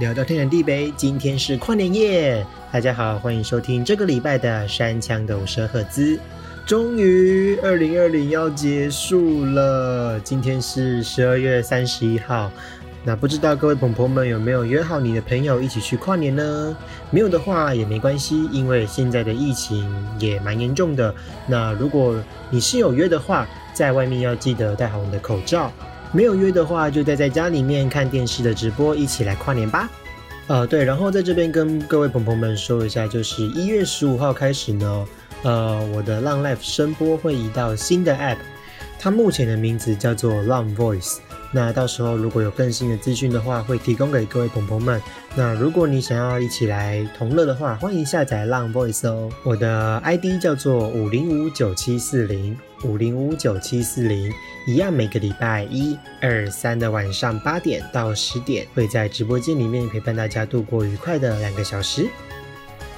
聊到天南地北，今天是跨年夜，大家好，欢迎收听这个礼拜的山枪的五十赫兹。终于，二零二零要结束了，今天是十二月三十一号。那不知道各位朋友们有没有约好你的朋友一起去跨年呢？没有的话也没关系，因为现在的疫情也蛮严重的。那如果你是有约的话，在外面要记得戴好你的口罩；没有约的话，就待在家里面看电视的直播，一起来跨年吧。呃，对，然后在这边跟各位朋友们说一下，就是一月十五号开始呢，呃，我的浪 Life 声波会移到新的 App，它目前的名字叫做浪 Voice。那到时候如果有更新的资讯的话，会提供给各位朋友们。那如果你想要一起来同乐的话，欢迎下载浪 Voice 哦。我的 ID 叫做五零五九七四零五零五九七四零，一样每个礼拜一、二、三的晚上八点到十点，会在直播间里面陪伴大家度过愉快的两个小时。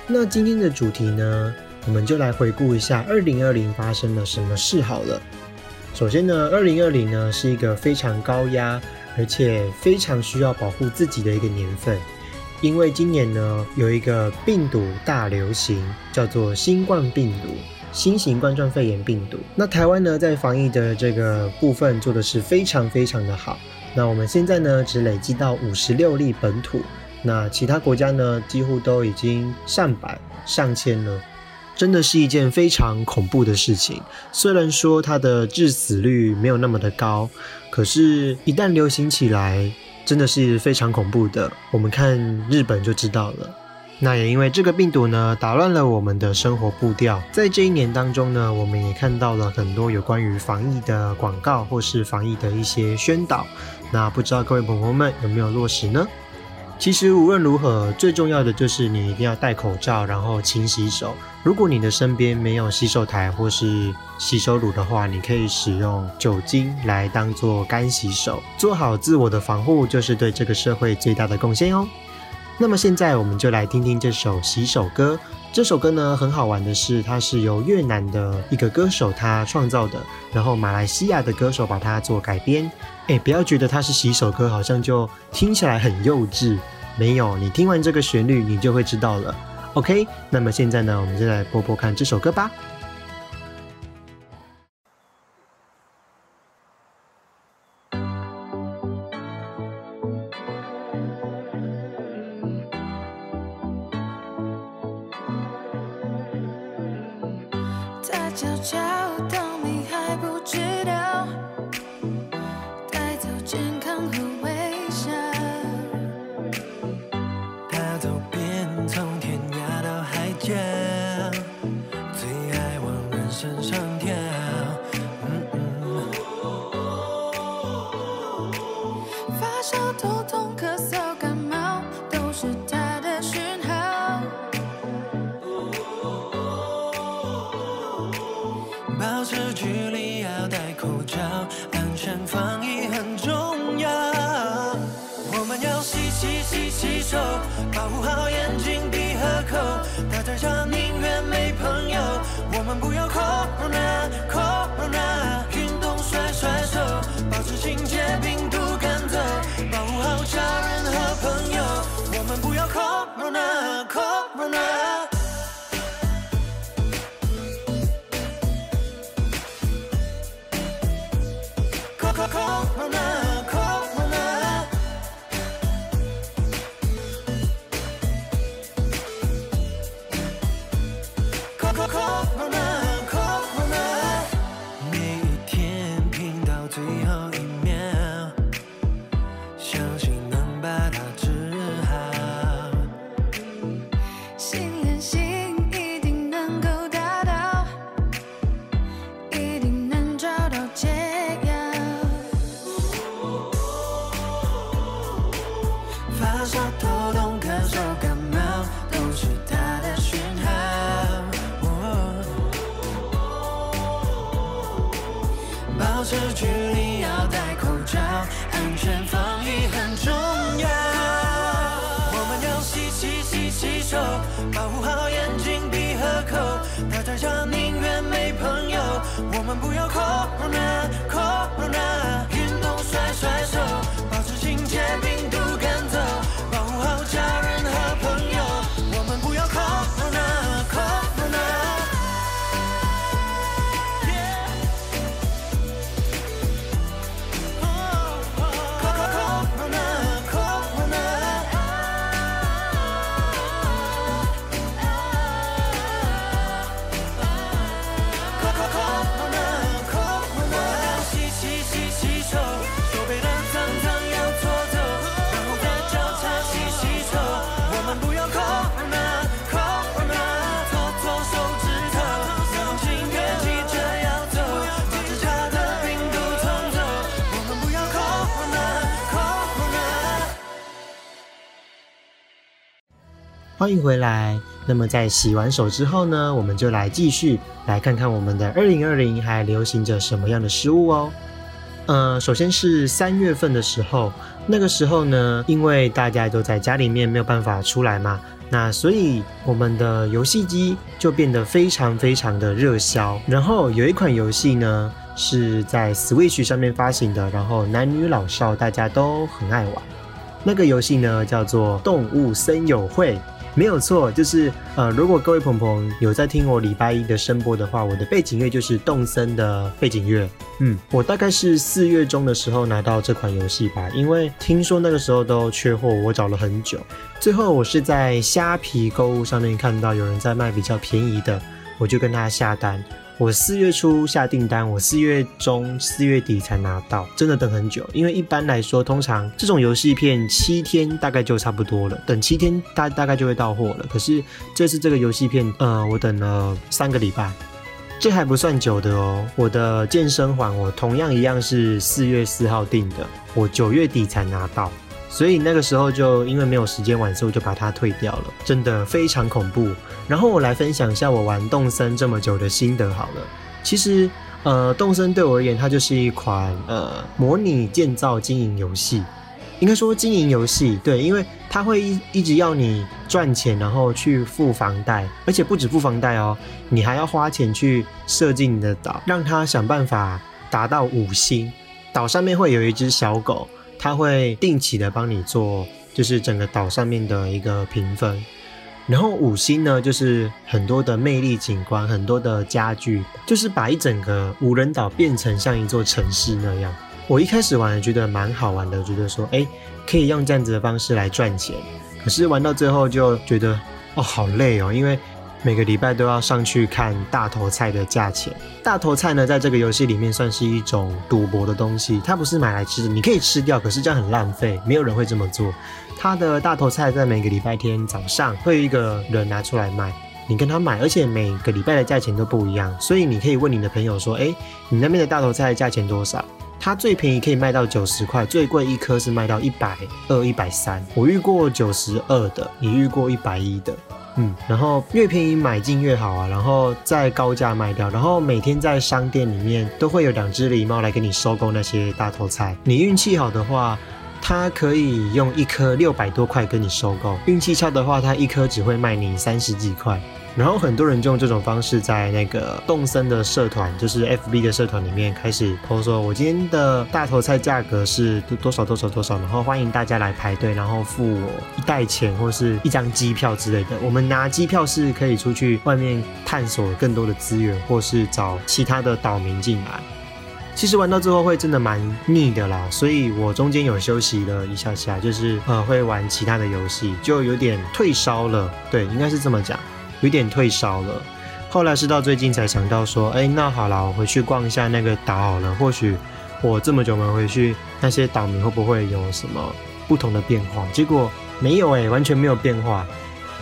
那今天的主题呢，我们就来回顾一下二零二零发生了什么事好了。首先呢，二零二零呢是一个非常高压，而且非常需要保护自己的一个年份，因为今年呢有一个病毒大流行，叫做新冠病毒，新型冠状肺炎病毒。那台湾呢在防疫的这个部分做的是非常非常的好。那我们现在呢只累积到五十六例本土，那其他国家呢几乎都已经上百上千了。真的是一件非常恐怖的事情。虽然说它的致死率没有那么的高，可是，一旦流行起来，真的是非常恐怖的。我们看日本就知道了。那也因为这个病毒呢，打乱了我们的生活步调。在这一年当中呢，我们也看到了很多有关于防疫的广告，或是防疫的一些宣导。那不知道各位朋友们有没有落实呢？其实无论如何，最重要的就是你一定要戴口罩，然后勤洗手。如果你的身边没有洗手台或是洗手乳的话，你可以使用酒精来当做干洗手。做好自我的防护，就是对这个社会最大的贡献哦。那么现在我们就来听听这首洗手歌。这首歌呢很好玩的是，它是由越南的一个歌手他创造的，然后马来西亚的歌手把它做改编。哎，不要觉得它是洗手歌，好像就听起来很幼稚。没有，你听完这个旋律，你就会知道了。OK，那么现在呢，我们就来播播看这首歌吧。欢迎回来。那么在洗完手之后呢，我们就来继续来看看我们的二零二零还流行着什么样的食物哦。呃，首先是三月份的时候，那个时候呢，因为大家都在家里面没有办法出来嘛，那所以我们的游戏机就变得非常非常的热销。然后有一款游戏呢是在 Switch 上面发行的，然后男女老少大家都很爱玩。那个游戏呢叫做《动物森友会》。没有错，就是呃，如果各位朋朋有在听我礼拜一的声播的话，我的背景乐就是动森的背景乐。嗯，我大概是四月中的时候拿到这款游戏吧，因为听说那个时候都缺货，我找了很久，最后我是在虾皮购物上面看到有人在卖比较便宜的，我就跟他下单。我四月初下订单，我四月中、四月底才拿到，真的等很久。因为一般来说，通常这种游戏片七天大概就差不多了，等七天大大概就会到货了。可是这次这个游戏片，呃，我等了三个礼拜，这还不算久的哦。我的健身环，我同样一样是四月四号订的，我九月底才拿到。所以那个时候就因为没有时间玩，所以我就把它退掉了，真的非常恐怖。然后我来分享一下我玩动森这么久的心得好了。其实，呃，动森对我而言，它就是一款呃模拟建造经营游戏，应该说经营游戏，对，因为它会一一直要你赚钱，然后去付房贷，而且不止付房贷哦，你还要花钱去设计你的岛，让它想办法达到五星。岛上面会有一只小狗。它会定期的帮你做，就是整个岛上面的一个评分。然后五星呢，就是很多的魅力景观，很多的家具，就是把一整个无人岛变成像一座城市那样。我一开始玩觉得蛮好玩的，觉得说，哎，可以用这样子的方式来赚钱。可是玩到最后就觉得，哦，好累哦，因为。每个礼拜都要上去看大头菜的价钱。大头菜呢，在这个游戏里面算是一种赌博的东西，它不是买来吃的，你可以吃掉，可是这样很浪费，没有人会这么做。它的大头菜在每个礼拜天早上会有一个人拿出来卖，你跟他买，而且每个礼拜的价钱都不一样，所以你可以问你的朋友说：“哎，你那边的大头菜价钱多少？”它最便宜可以卖到九十块，最贵一颗是卖到一百二、一百三。我遇过九十二的，你遇过一百一的。嗯，然后越便宜买进越好啊，然后再高价卖掉，然后每天在商店里面都会有两只狸猫来给你收购那些大头菜。你运气好的话，它可以用一颗六百多块跟你收购；运气差的话，它一颗只会卖你三十几块。然后很多人就用这种方式在那个动森的社团，就是 FB 的社团里面开始抛说，我今天的大头菜价格是多多少多少多少，然后欢迎大家来排队，然后付我一袋钱或是一张机票之类的。我们拿机票是可以出去外面探索更多的资源，或是找其他的岛民进来。其实玩到最后会真的蛮腻的啦，所以我中间有休息了一下下，就是呃会玩其他的游戏，就有点退烧了。对，应该是这么讲。有点退烧了，后来是到最近才想到说，哎，那好了，我回去逛一下那个岛好了。或许我这么久没回去，那些岛民会不会有什么不同的变化？结果没有哎，完全没有变化。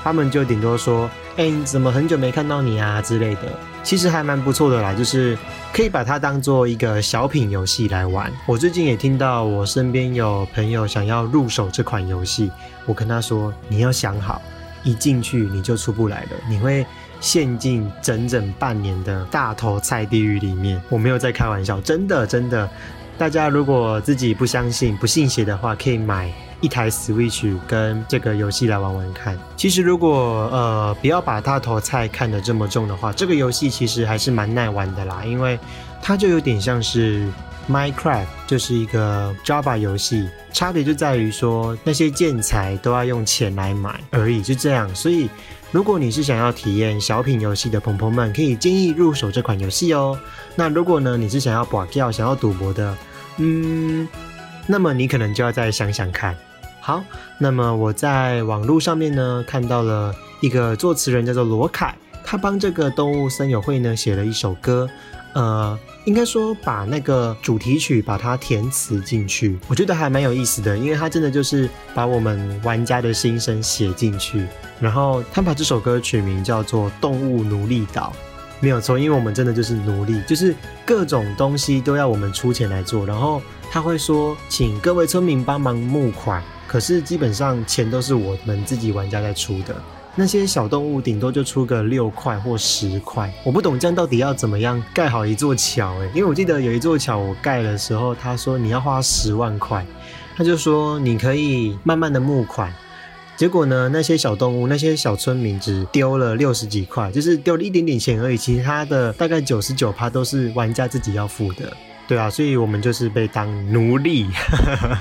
他们就顶多说，哎，你怎么很久没看到你啊之类的。其实还蛮不错的啦，就是可以把它当做一个小品游戏来玩。我最近也听到我身边有朋友想要入手这款游戏，我跟他说，你要想好。一进去你就出不来了，你会陷进整整半年的大头菜地狱里面。我没有在开玩笑，真的真的。大家如果自己不相信、不信邪的话，可以买一台 Switch 跟这个游戏来玩玩看。其实如果呃不要把大头菜看得这么重的话，这个游戏其实还是蛮耐玩的啦，因为它就有点像是。Minecraft 就是一个 Java 游戏，差别就在于说那些建材都要用钱来买而已，就这样。所以，如果你是想要体验小品游戏的朋朋们，可以建议入手这款游戏哦。那如果呢，你是想要博掉、想要赌博的，嗯，那么你可能就要再想想看。好，那么我在网络上面呢看到了一个作词人叫做罗凯，他帮这个动物森友会呢写了一首歌，呃。应该说把那个主题曲把它填词进去，我觉得还蛮有意思的，因为它真的就是把我们玩家的心声写进去。然后他把这首歌取名叫做《动物奴隶岛》，没有错，因为我们真的就是奴隶，就是各种东西都要我们出钱来做。然后他会说，请各位村民帮忙募款，可是基本上钱都是我们自己玩家在出的。那些小动物顶多就出个六块或十块。我不懂这样到底要怎么样盖好一座桥诶，因为我记得有一座桥我盖的时候，他说你要花十万块，他就说你可以慢慢的募款。结果呢？那些小动物，那些小村民只丢了六十几块，就是丢了一点点钱而已。其他的大概九十九趴都是玩家自己要付的，对啊，所以我们就是被当奴隶。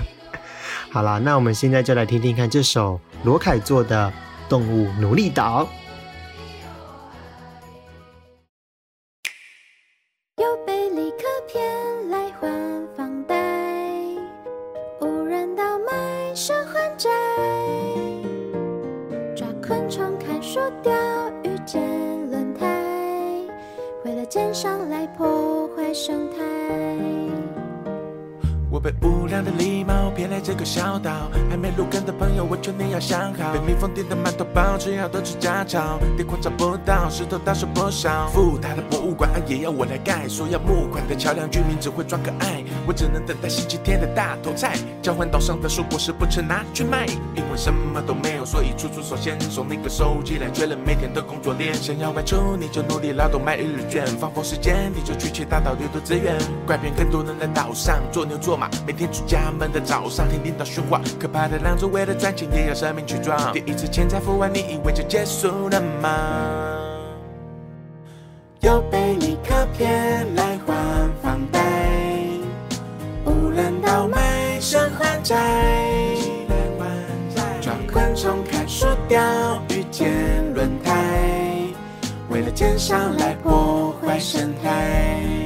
好啦，那我们现在就来听听看这首罗凯做的《动物努力岛。有被利可骗来还房贷，无人倒卖生还债，抓昆虫砍树钓鱼捡轮胎，为了奸商来破坏生态。被无聊的礼貌骗来这个小岛还没入根的朋友，我劝你要想好。被蜜蜂叮的馒头包，吃要多吃家草。地矿找不到，石头到手不少。富大的博物馆也要我来盖，说要募款的桥梁，居民只会装可爱。我只能等待星期天的大头菜，交换岛上的蔬果实不吃拿去卖。因为什么都没有，所以处处手先送你个手机来确认每天的工作量。想要外出，你就努力劳动买日日券。放风时间，你就去其他岛掠夺资源。拐骗更多人来岛上做牛做马，每天出家门的早上。领导喧哗，可怕的狼族为了赚钱也要舍命去撞。第一次欠债付完，你以为就结束了吗？又被你卡骗来还房贷，无人岛卖身还债，抓昆虫看树钓鱼捡轮胎，为了捡上来破坏生态。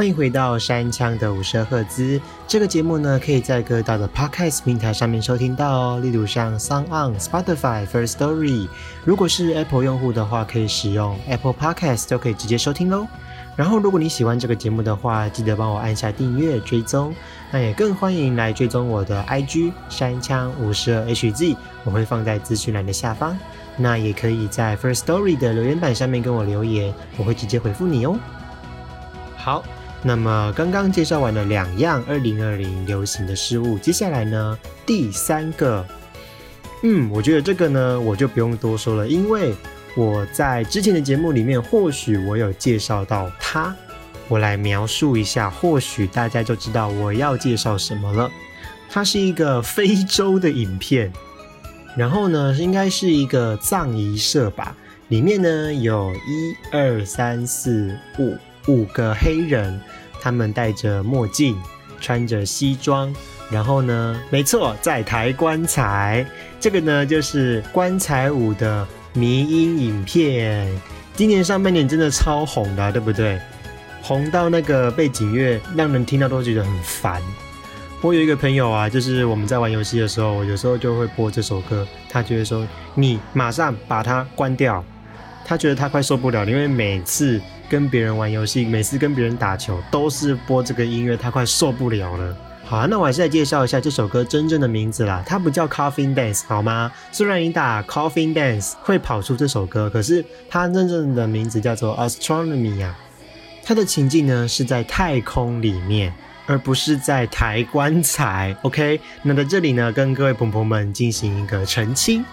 欢迎回到山枪的五十赫兹。这个节目呢，可以在各大的 Podcast 平台上面收听到哦，例如像 Sound On、Spotify、First Story。如果是 Apple 用户的话，可以使用 Apple Podcast 都可以直接收听喽。然后，如果你喜欢这个节目的话，记得帮我按下订阅追踪。那也更欢迎来追踪我的 IG 山枪五十二 HZ，我会放在资讯栏的下方。那也可以在 First Story 的留言板上面跟我留言，我会直接回复你哦。好。那么刚刚介绍完了两样二零二零流行的事物，接下来呢，第三个，嗯，我觉得这个呢，我就不用多说了，因为我在之前的节目里面，或许我有介绍到它，我来描述一下，或许大家就知道我要介绍什么了。它是一个非洲的影片，然后呢，应该是一个葬仪社吧，里面呢有一二三四五。五个黑人，他们戴着墨镜，穿着西装，然后呢，没错，在抬棺材。这个呢，就是棺材舞的迷音影片。今年上半年真的超红的，对不对？红到那个背景乐让人听到都觉得很烦。我有一个朋友啊，就是我们在玩游戏的时候，有时候就会播这首歌，他就会说：“你马上把它关掉。”他觉得他快受不了，因为每次跟别人玩游戏，每次跟别人打球，都是播这个音乐，他快受不了了。好啊，那我还是来介绍一下这首歌真正的名字啦。它不叫 Coffin Dance，好吗？虽然你打 Coffin Dance 会跑出这首歌，可是它真正的名字叫做 Astronomy 啊。它的情境呢是在太空里面，而不是在抬棺材。OK，那在这里呢，跟各位朋友们进行一个澄清。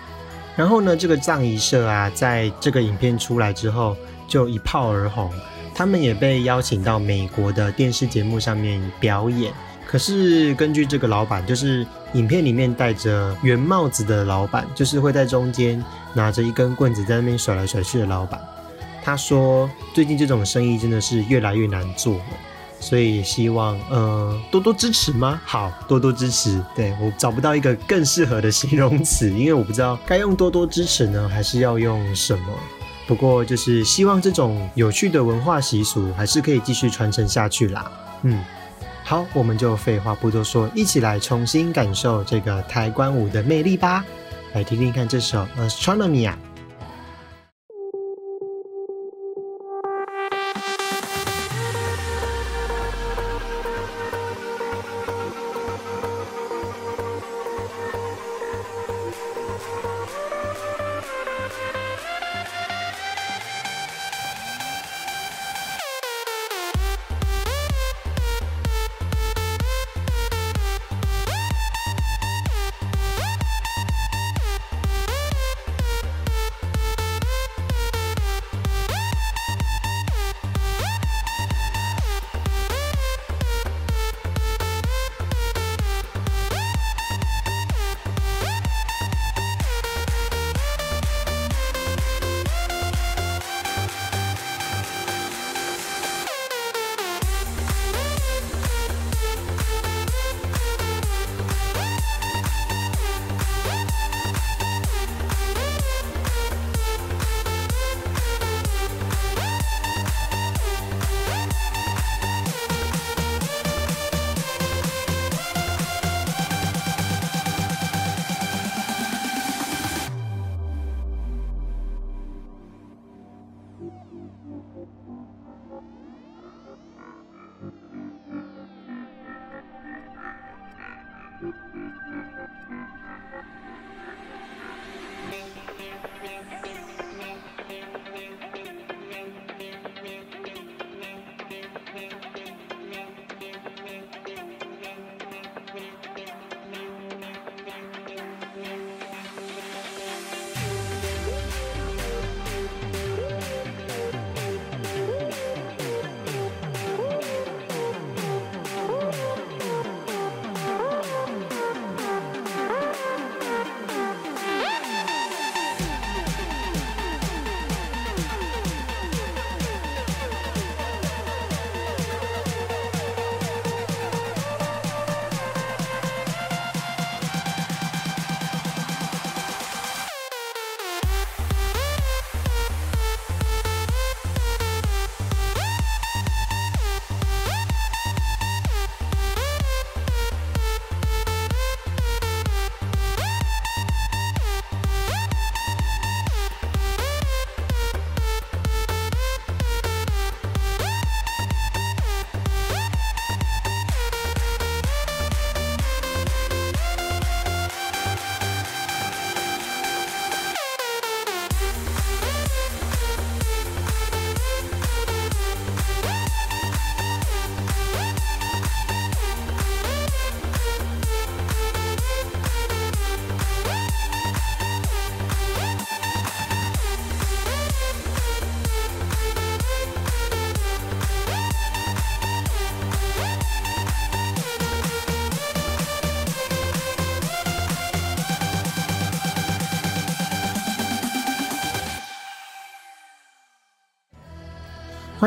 然后呢，这个葬仪社啊，在这个影片出来之后就一炮而红，他们也被邀请到美国的电视节目上面表演。可是根据这个老板，就是影片里面戴着圆帽子的老板，就是会在中间拿着一根棍子在那边甩来甩去的老板，他说最近这种生意真的是越来越难做了。所以希望呃多多支持吗？好，多多支持。对我找不到一个更适合的形容词，因为我不知道该用多多支持呢，还是要用什么。不过就是希望这种有趣的文化习俗还是可以继续传承下去啦。嗯，好，我们就废话不多说，一起来重新感受这个抬棺舞的魅力吧。来听听看这首 Astronomy 啊。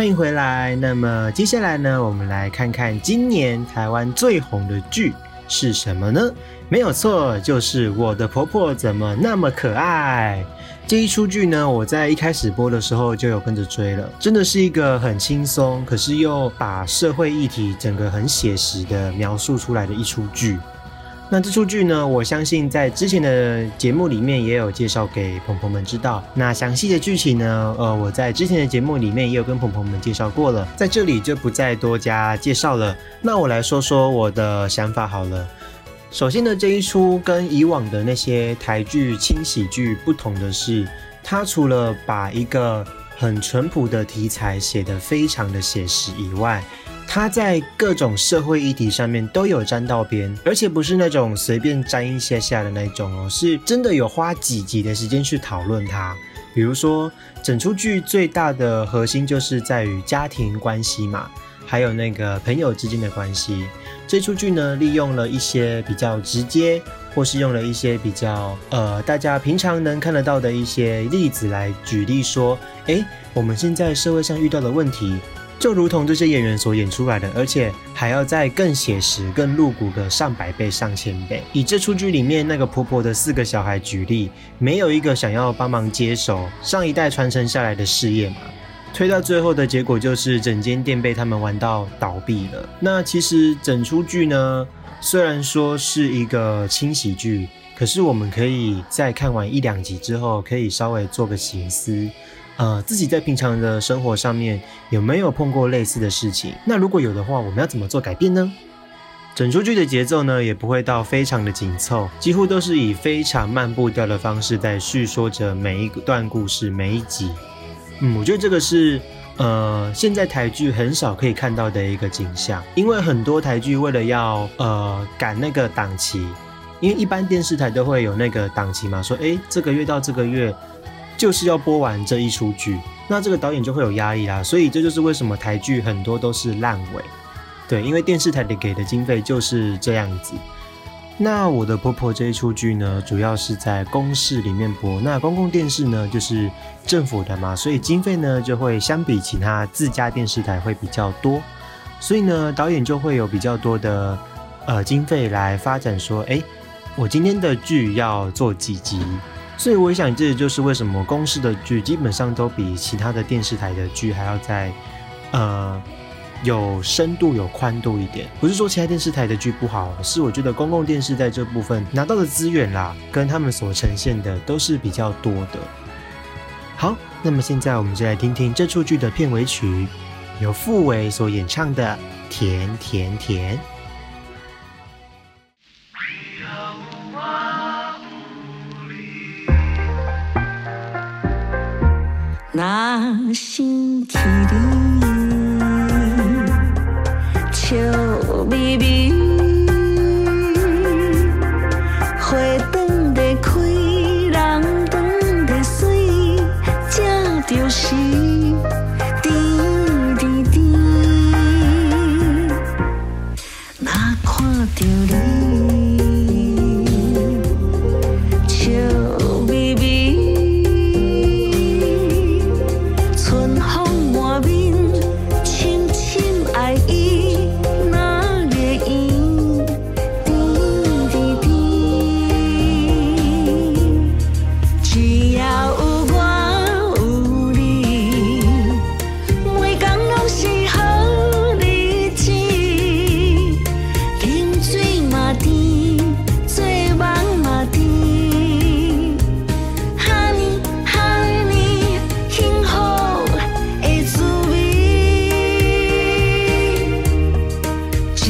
欢迎回来。那么接下来呢，我们来看看今年台湾最红的剧是什么呢？没有错，就是《我的婆婆怎么那么可爱》这一出剧呢。我在一开始播的时候就有跟着追了，真的是一个很轻松，可是又把社会议题整个很写实的描述出来的一出剧。那这出剧呢，我相信在之前的节目里面也有介绍给朋朋们知道。那详细的剧情呢，呃，我在之前的节目里面也有跟朋朋们介绍过了，在这里就不再多加介绍了。那我来说说我的想法好了。首先呢，这一出跟以往的那些台剧轻喜剧不同的是，它除了把一个很淳朴的题材写得非常的写实以外，他在各种社会议题上面都有沾到边，而且不是那种随便沾一下下的那种哦，是真的有花几集的时间去讨论它。比如说，整出剧最大的核心就是在于家庭关系嘛，还有那个朋友之间的关系。这出剧呢，利用了一些比较直接，或是用了一些比较呃大家平常能看得到的一些例子来举例说，诶，我们现在社会上遇到的问题。就如同这些演员所演出来的，而且还要再更写实、更露骨个上百倍、上千倍。以这出剧里面那个婆婆的四个小孩举例，没有一个想要帮忙接手上一代传承下来的事业嘛？推到最后的结果就是整间店被他们玩到倒闭了。那其实整出剧呢，虽然说是一个轻喜剧，可是我们可以在看完一两集之后，可以稍微做个醒思。呃，自己在平常的生活上面有没有碰过类似的事情？那如果有的话，我们要怎么做改变呢？整出剧的节奏呢，也不会到非常的紧凑，几乎都是以非常慢步调的方式在叙说着每一段故事，每一集。嗯，我觉得这个是呃，现在台剧很少可以看到的一个景象，因为很多台剧为了要呃赶那个档期，因为一般电视台都会有那个档期嘛，说哎，这个月到这个月。就是要播完这一出剧，那这个导演就会有压力啦，所以这就是为什么台剧很多都是烂尾，对，因为电视台的给的经费就是这样子。那我的婆婆这一出剧呢，主要是在公视里面播，那公共电视呢就是政府的嘛，所以经费呢就会相比其他自家电视台会比较多，所以呢导演就会有比较多的呃经费来发展，说，哎，我今天的剧要做几集。所以我想，这也就是为什么公视的剧基本上都比其他的电视台的剧还要在，呃，有深度、有宽度一点。不是说其他电视台的剧不好，是我觉得公共电视在这部分拿到的资源啦，跟他们所呈现的都是比较多的。好，那么现在我们就来听听这出剧的片尾曲，由傅伟所演唱的《甜甜甜》。心去你，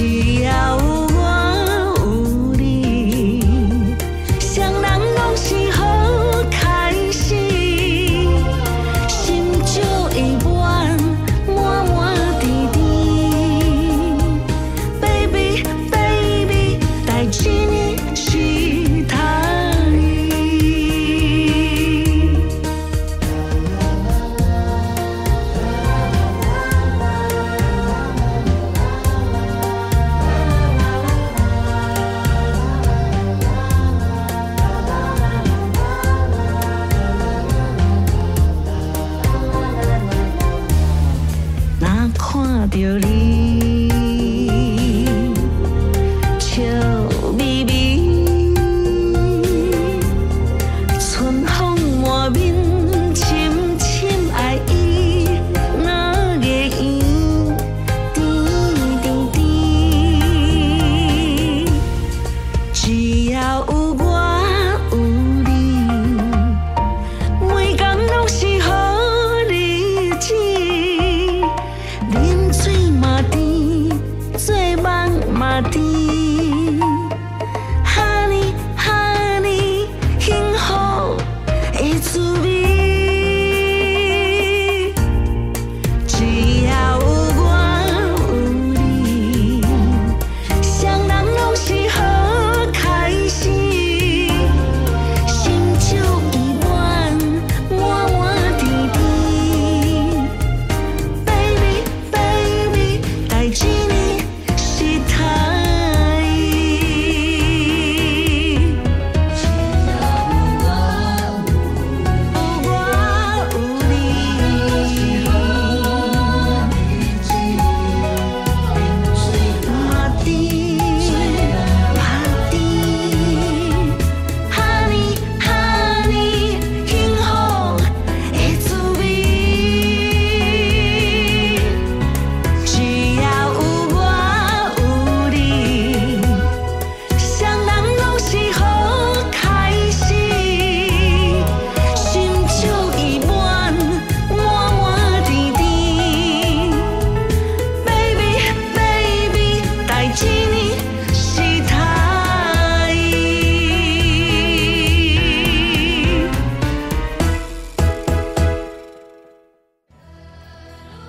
只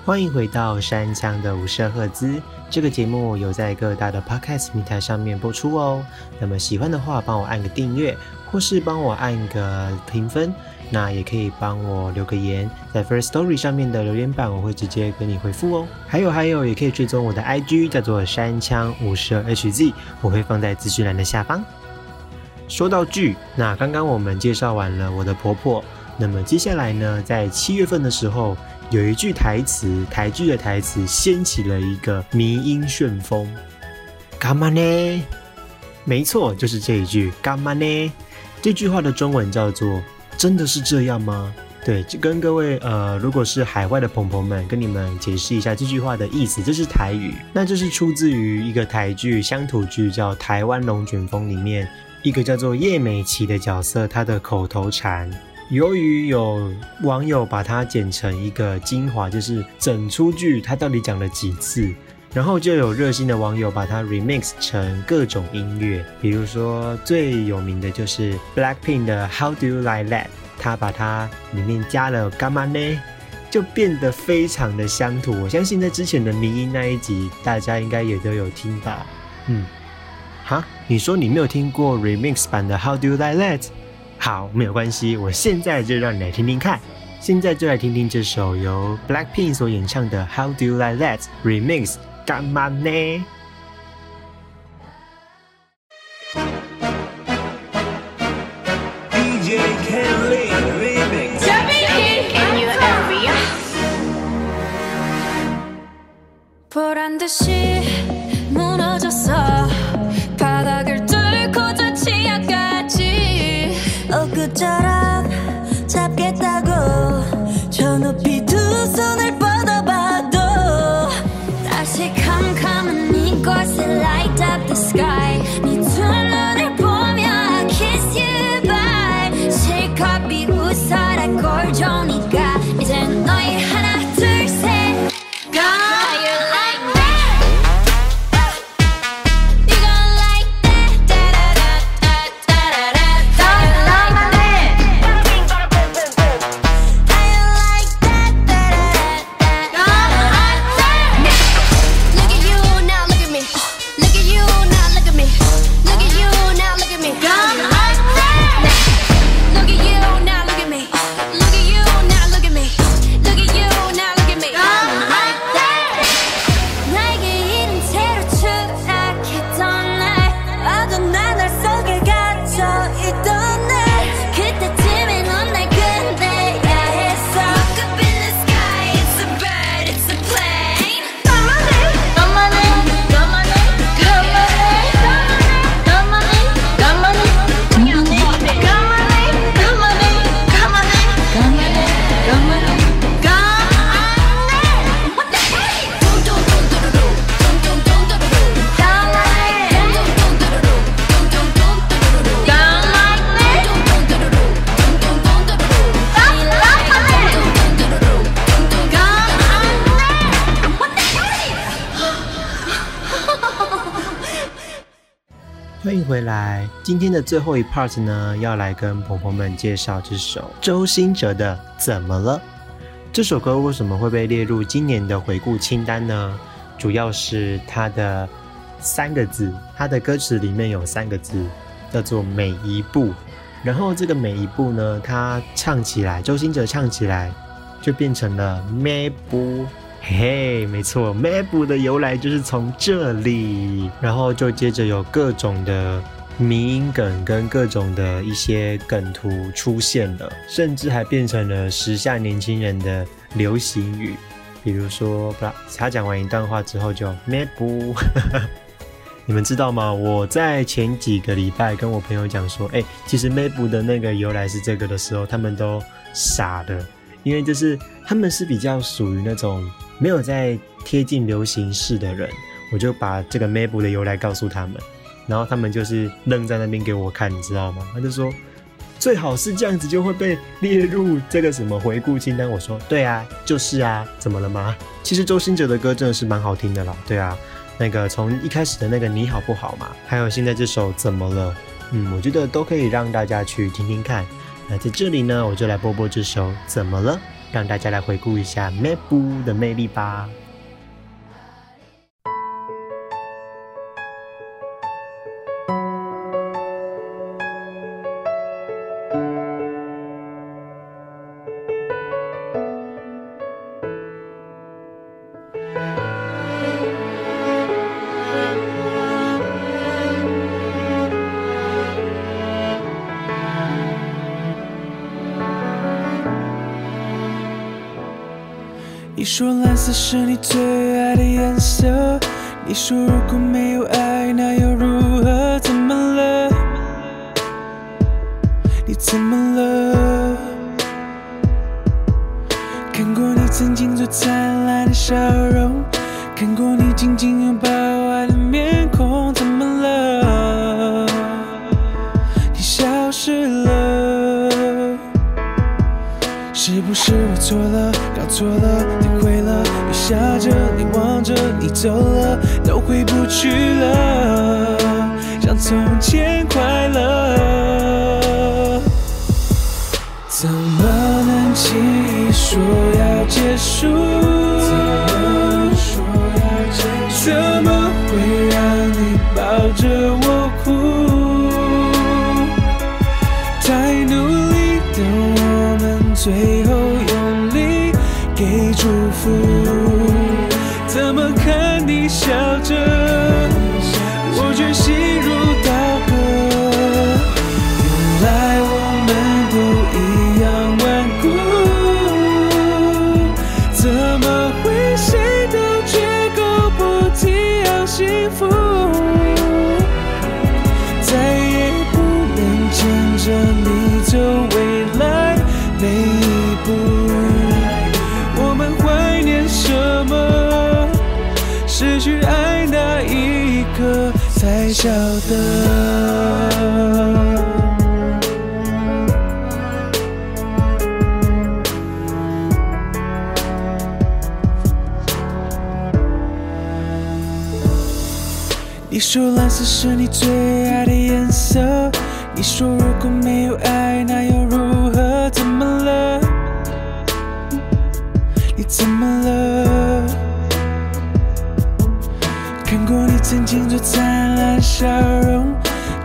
欢迎回到山枪的五十赫兹。这个节目有在各大的 Podcast 平台上面播出哦。那么喜欢的话，帮我按个订阅，或是帮我按个评分。那也可以帮我留个言，在 First Story 上面的留言板，我会直接给你回复哦。还有还有，也可以追踪我的 IG，叫做山枪五十 Hz，我会放在资讯栏的下方。说到剧，那刚刚我们介绍完了我的婆婆，那么接下来呢，在七月份的时候，有一句台词，台剧的台词掀起了一个迷音旋风。干嘛呢？没错，就是这一句“干嘛呢”。这句话的中文叫做“真的是这样吗？”对，跟各位呃，如果是海外的朋友们，跟你们解释一下这句话的意思，这是台语。那这是出自于一个台剧乡土剧，叫《台湾龙卷风》里面一个叫做叶美琪的角色，她的口头禅。由于有网友把它剪成一个精华，就是整出剧它到底讲了几次，然后就有热心的网友把它 remix 成各种音乐，比如说最有名的就是 Blackpink 的 How Do You Like That，他把它里面加了干嘛呢？就变得非常的乡土。我相信在之前的迷音那一集，大家应该也都有听到。嗯，哈，你说你没有听过 remix 版的 How Do You Like That？好，没有关系，我现在就让你来听听看。现在就来听听这首由 Blackpink 所演唱的 How Do You Like That remix 干嘛呢？今天的最后一 part 呢，要来跟婆婆们介绍这首周兴哲的《怎么了》。这首歌为什么会被列入今年的回顾清单呢？主要是它的三个字，它的歌词里面有三个字，叫做“每一步”。然后这个每一步呢，他唱起来，周兴哲唱起来就变成了 “me 步”。嘿嘿，没错 mabe 的由来就是从这里，然后就接着有各种的迷音梗跟各种的一些梗图出现了，甚至还变成了时下年轻人的流行语。比如说，他讲完一段话之后就 me 步。你们知道吗？我在前几个礼拜跟我朋友讲说，哎、其实 m a p 的那个由来是这个的时候，他们都傻的，因为就是他们是比较属于那种没有在贴近流行式的人，我就把这个 m a p 的由来告诉他们，然后他们就是愣在那边给我看，你知道吗？他就说最好是这样子就会被列入这个什么回顾清单。我说对啊，就是啊，怎么了吗？其实周兴哲的歌真的是蛮好听的啦，对啊。那个从一开始的那个你好不好嘛，还有现在这首怎么了，嗯，我觉得都可以让大家去听听看。那在这里呢，我就来播播这首怎么了，让大家来回顾一下 Map 的魅力吧。说蓝色是你最爱的颜色，你说如果没有爱，那又如何？怎么了？你怎么了？看过你曾经最灿烂的笑容，看过你紧紧拥抱爱的面孔，怎么了？你消失了。是不是我错了，搞错了，从前快乐。怎么能轻易说要结束？怎么会让你抱着我哭？太努力的我们，最后用力给祝福。晓得。你说蓝色是你最爱的颜色，你说如果没有爱，笑容，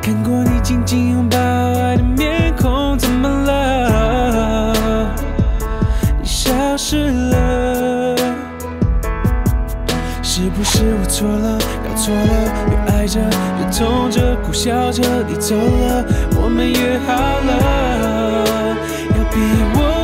看过你紧紧拥抱爱的面孔，怎么了？你消失了。是不是我错了，搞错了？越爱着，越痛着，苦笑着，你走了，我们约好了，要比我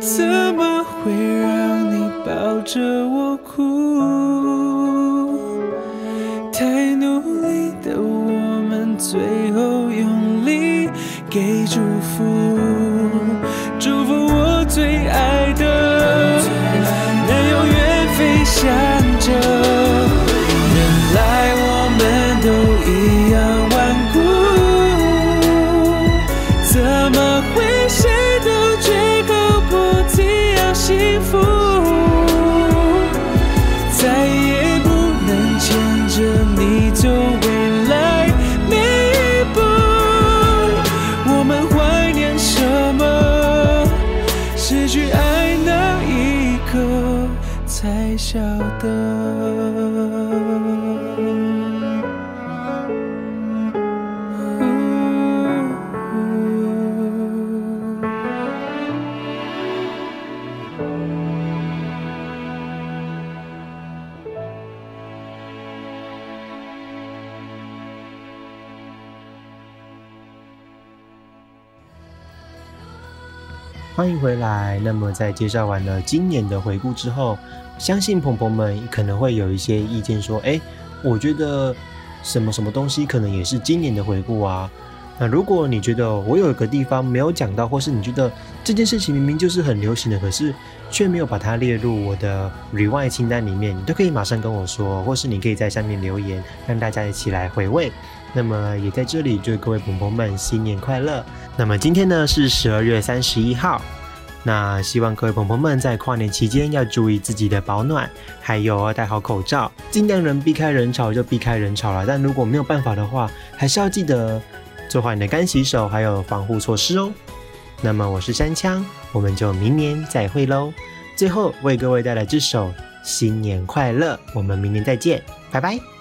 怎么会让你抱着我？来。那么在介绍完了今年的回顾之后，相信朋朋们可能会有一些意见说：“哎，我觉得什么什么东西可能也是今年的回顾啊。”那如果你觉得我有一个地方没有讲到，或是你觉得这件事情明明就是很流行的，可是却没有把它列入我的 rewind 清单里面，你都可以马上跟我说，或是你可以在下面留言，让大家一起来回味。那么也在这里祝各位朋友们新年快乐。那么今天呢是十二月三十一号，那希望各位朋友们在跨年期间要注意自己的保暖还有要戴好口罩尽量能避开人潮就避开人潮啦但如果没有办法的话还是要记得做好你的干洗手还有防护措施哦。那么我是山枪我们就明年再会喽。最后为各位带来这首新年快乐我们明年再见拜拜。